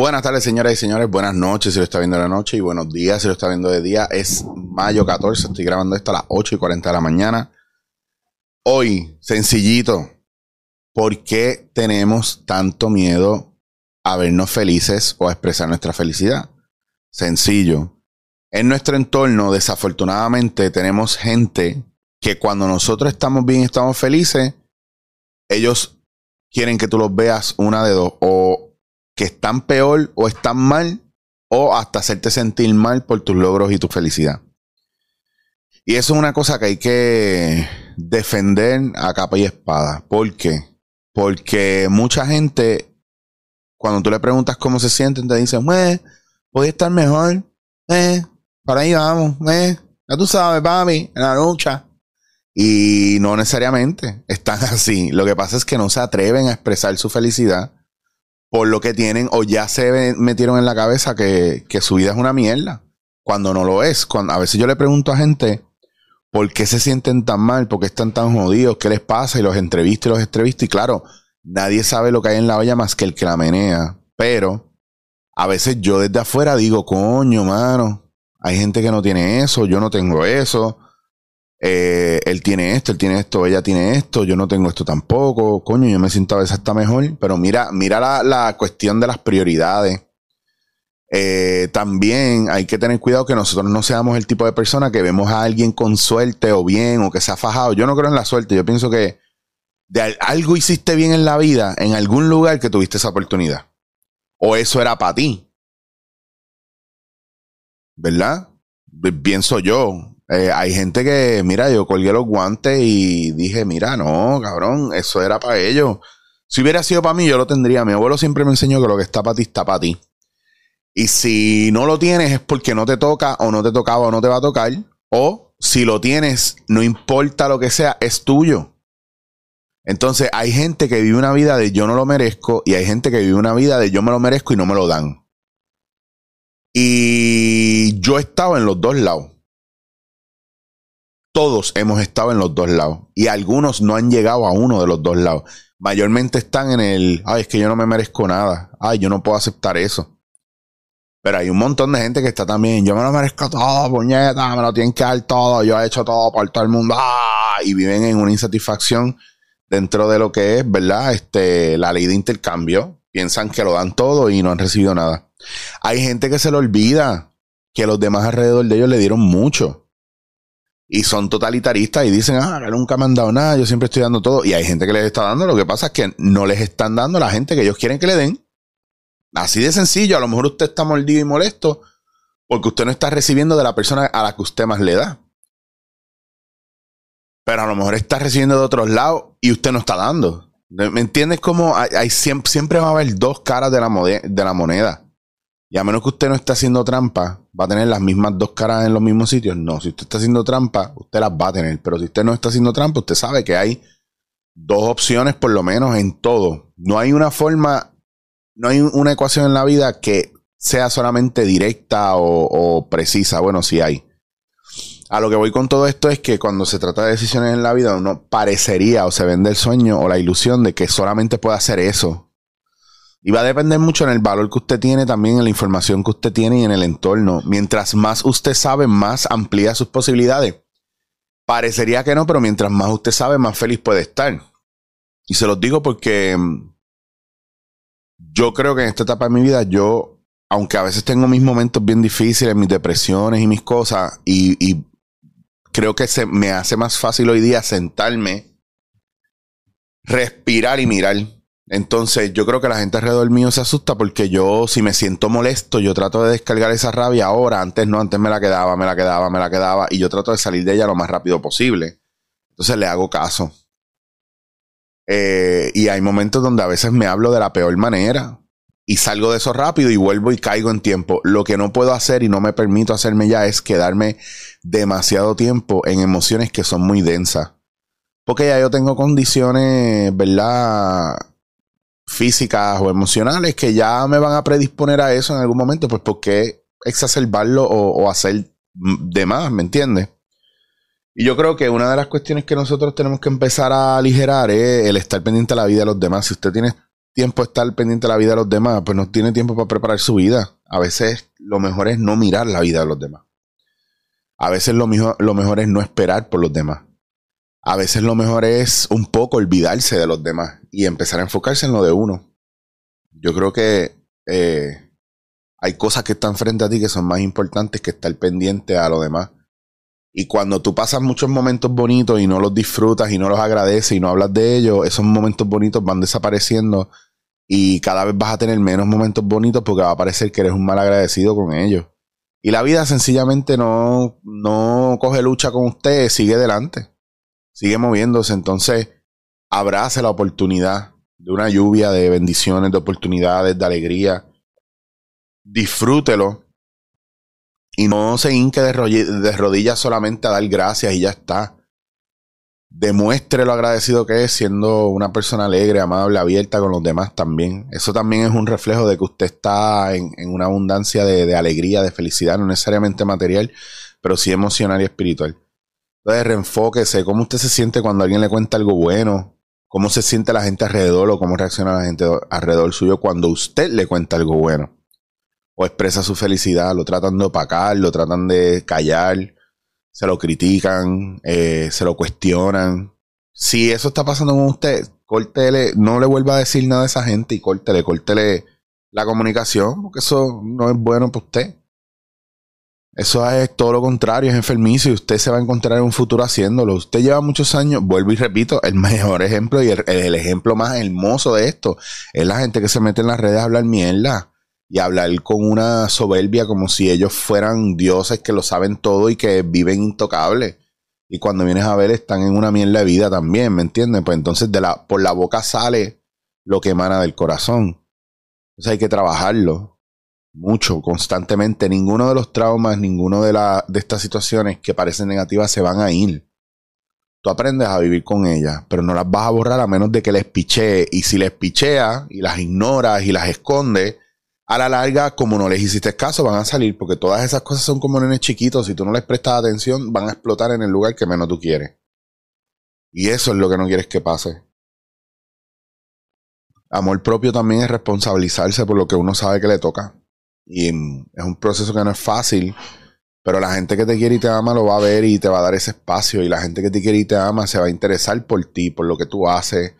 Buenas tardes, señoras y señores. Buenas noches si lo está viendo de la noche y buenos días si lo está viendo de día. Es mayo 14. Estoy grabando esto a las 8 y 40 de la mañana. Hoy, sencillito. ¿Por qué tenemos tanto miedo a vernos felices o a expresar nuestra felicidad? Sencillo. En nuestro entorno, desafortunadamente, tenemos gente que cuando nosotros estamos bien estamos felices, ellos quieren que tú los veas una de dos. O que están peor o están mal, o hasta hacerte sentir mal por tus logros y tu felicidad. Y eso es una cosa que hay que defender a capa y espada. ¿Por qué? Porque mucha gente, cuando tú le preguntas cómo se sienten, te dicen, eh, podría estar mejor, eh, para ahí vamos, eh, ya tú sabes, papi, en la lucha. Y no necesariamente están así. Lo que pasa es que no se atreven a expresar su felicidad por lo que tienen o ya se metieron en la cabeza que, su vida es una mierda. Cuando no lo es. Cuando, a veces yo le pregunto a gente por qué se sienten tan mal, por qué están tan jodidos, qué les pasa y los entrevisto y los entrevisto. Y claro, nadie sabe lo que hay en la olla más que el que la menea. Pero a veces yo desde afuera digo, coño, mano, hay gente que no tiene eso, yo no tengo eso eh, él tiene esto, él tiene esto, ella tiene esto, yo no tengo esto tampoco, coño, yo me siento a veces hasta mejor, pero mira, mira la, la cuestión de las prioridades. Eh, también hay que tener cuidado que nosotros no seamos el tipo de persona que vemos a alguien con suerte o bien o que se ha fajado. Yo no creo en la suerte, yo pienso que de algo hiciste bien en la vida, en algún lugar que tuviste esa oportunidad. O eso era para ti. ¿Verdad? Pienso yo. Eh, hay gente que, mira, yo colgué los guantes y dije, mira, no, cabrón, eso era para ellos. Si hubiera sido para mí, yo lo tendría. Mi abuelo siempre me enseñó que lo que está para ti está para ti. Y si no lo tienes es porque no te toca o no te tocaba o no te va a tocar. O si lo tienes, no importa lo que sea, es tuyo. Entonces hay gente que vive una vida de yo no lo merezco y hay gente que vive una vida de yo me lo merezco y no me lo dan. Y yo he estado en los dos lados todos hemos estado en los dos lados y algunos no han llegado a uno de los dos lados. Mayormente están en el, ay, es que yo no me merezco nada, ay, yo no puedo aceptar eso. Pero hay un montón de gente que está también, yo me lo merezco todo, puñeta, me lo tienen que dar todo, yo he hecho todo por todo el mundo, ¡ah! y viven en una insatisfacción dentro de lo que es, ¿verdad? Este, la ley de intercambio. Piensan que lo dan todo y no han recibido nada. Hay gente que se le olvida que los demás alrededor de ellos le dieron mucho y son totalitaristas y dicen, ah, nunca me han dado nada, yo siempre estoy dando todo. Y hay gente que les está dando, lo que pasa es que no les están dando la gente que ellos quieren que le den. Así de sencillo, a lo mejor usted está mordido y molesto porque usted no está recibiendo de la persona a la que usted más le da. Pero a lo mejor está recibiendo de otros lados y usted no está dando. ¿Me entiendes? Como hay, siempre, va a haber dos caras de la moneda. Y a menos que usted no esté haciendo trampa, va a tener las mismas dos caras en los mismos sitios. No, si usted está haciendo trampa, usted las va a tener. Pero si usted no está haciendo trampa, usted sabe que hay dos opciones por lo menos en todo. No hay una forma, no hay una ecuación en la vida que sea solamente directa o, precisa. Bueno, sí hay. A lo que voy con todo esto es que cuando se trata de decisiones en la vida, uno parecería o se vende el sueño o la ilusión de que solamente puede hacer eso y va a depender mucho en el valor que usted tiene, también en la información que usted tiene y en el entorno. Mientras más usted sabe, más amplía sus posibilidades. Parecería que no, pero mientras más usted sabe, más feliz puede estar. Y se los digo porque mm, yo creo que en esta etapa de mi vida, yo, aunque a veces tengo mis momentos bien difíciles, mis depresiones y mis cosas, y, y creo que se me hace más fácil hoy día sentarme, respirar y mirar entonces, yo creo que la gente alrededor mío se asusta porque yo, si me siento molesto, yo trato de descargar esa rabia ahora. Antes no, antes me la quedaba, me la quedaba, me la quedaba. Y yo trato de salir de ella lo más rápido posible. Entonces le hago caso. Eh, y hay momentos donde a veces me hablo de la peor manera. Y salgo de eso rápido y vuelvo y caigo en tiempo. Lo que no puedo hacer y no me permito hacerme ya es quedarme demasiado tiempo en emociones que son muy densas. Porque ya yo tengo condiciones, ¿verdad? Físicas o emocionales que ya me van a predisponer a eso en algún momento, pues ¿por qué exacerbarlo o, hacer de más? ¿Me entiendes? Y yo creo que una de las cuestiones que nosotros tenemos que empezar a aligerar es el estar pendiente de la vida de los demás. Si usted tiene, tiempo estar pendiente de la vida de los demás, pues no tiene tiempo para preparar su vida. A veces lo mejor es no mirar la vida de los demás. A veces lo mejor, lo mejor es no esperar por los demás. A veces lo mejor es un poco olvidarse de los demás y empezar a enfocarse en lo de uno. Yo creo que eh, hay cosas que están frente a ti que son más importantes que estar pendiente a lo demás. Y cuando tú pasas muchos momentos bonitos y no los disfrutas y no los agradeces y no hablas de ellos, esos momentos bonitos van desapareciendo y cada vez vas a tener menos momentos bonitos porque va a parecer que eres un mal agradecido con ellos. Y la vida sencillamente no, no coge lucha con usted, sigue adelante, sigue moviéndose. Entonces, abrace la oportunidad de una lluvia de bendiciones, de oportunidades, de alegría. Disfrútelo y no se hinque de, rodillas solamente a dar gracias y ya está. Demuestre lo agradecido que es siendo una persona alegre, amable, abierta con los demás también. Eso también es un reflejo de que usted está en, una abundancia de, alegría, de felicidad, no necesariamente material, pero sí emocional y espiritual. Entonces, reenfóquese, cómo usted se siente cuando alguien le cuenta algo bueno, cómo se siente la gente alrededor o cómo reacciona la gente alrededor suyo cuando usted le cuenta algo bueno o expresa su felicidad, lo tratan de opacar, lo tratan de callar, se lo critican, eh, se lo cuestionan. Si eso está pasando con usted, córtele, no le vuelva a decir nada a esa gente y córtele, córtele la comunicación, porque eso no es bueno para usted. Eso es todo lo contrario, es enfermizo y usted se va a encontrar en un futuro haciéndolo. Usted lleva muchos años, vuelvo y repito, el mejor ejemplo y el, ejemplo más hermoso de esto es la gente que se mete en las redes a hablar mierda y hablar con una soberbia como si ellos fueran dioses que lo saben todo y que viven intocables. Y cuando vienes a ver, están en una mierda de vida también, ¿me entiendes? Pues entonces de la, por la boca sale lo que emana del corazón. Entonces hay que trabajarlo mucho, constantemente. Ninguno de los traumas, ninguno de, la, de estas situaciones que parecen negativas se van a ir. Tú aprendes a vivir con ellas, pero no las vas a borrar a menos de que les pichee. Y si les picheas y las ignoras y las escondes, a la larga, como no les hiciste caso, van a salir, porque todas esas cosas son como nenes chiquitos. Si tú no les prestas atención, van a explotar en el lugar que menos tú quieres. Y eso es lo que no quieres que pase. Amor propio también es responsabilizarse por lo que uno sabe que le toca. Y es un proceso que no es fácil, pero la gente que te quiere y te ama lo va a ver y te va a dar ese espacio. Y la gente que te quiere y te ama se va a interesar por ti, por lo que tú haces.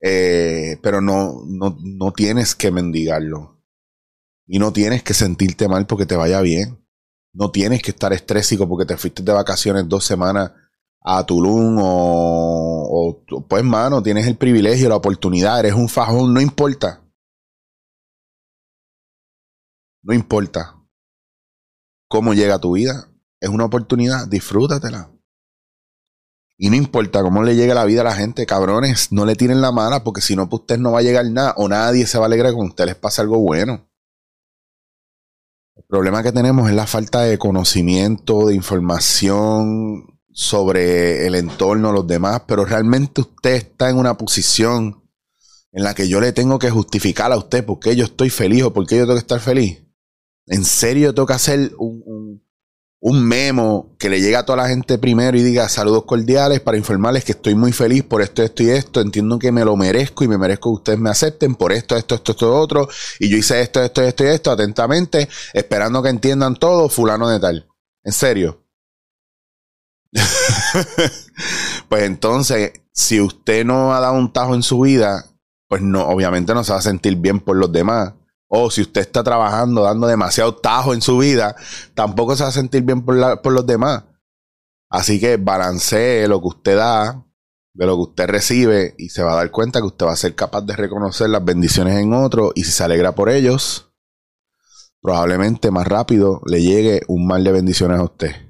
Eh, pero no, no, no tienes que mendigarlo y no tienes que sentirte mal porque te vaya bien. No tienes que estar estrésico porque te fuiste de vacaciones dos semanas a Tulum o, o pues mano, tienes el privilegio, la oportunidad, eres un fajón, no importa. No importa cómo llega tu vida, es una oportunidad, disfrútatela. Y no importa cómo le llegue la vida a la gente, cabrones, no le tiren la mala porque si no, pues usted no va a llegar nada o nadie se va a alegrar con usted les pasa algo bueno. El problema que tenemos es la falta de conocimiento, de información sobre el entorno, los demás, pero realmente usted está en una posición en la que yo le tengo que justificar a usted por qué yo estoy feliz o por qué yo tengo que estar feliz. ¿En serio tengo hacer un, un memo que le llegue a toda la gente primero y diga saludos cordiales para informarles que estoy muy feliz por esto, esto y esto. Entiendo que me lo merezco y me merezco que ustedes me acepten por esto, esto, esto, esto, otro. Y yo hice esto, esto, esto y esto atentamente, esperando que entiendan todo, fulano de tal. En serio. pues entonces, si usted no ha dado un tajo en su vida, pues no, obviamente no se va a sentir bien por los demás o si usted está trabajando, dando demasiado tajo en su vida, tampoco se va a sentir bien por, los demás. Así que balancee lo que usted da de lo que usted recibe y se va a dar cuenta que usted va a ser capaz de reconocer las bendiciones en otro y si se alegra por ellos, probablemente más rápido le llegue un mal de bendiciones a usted.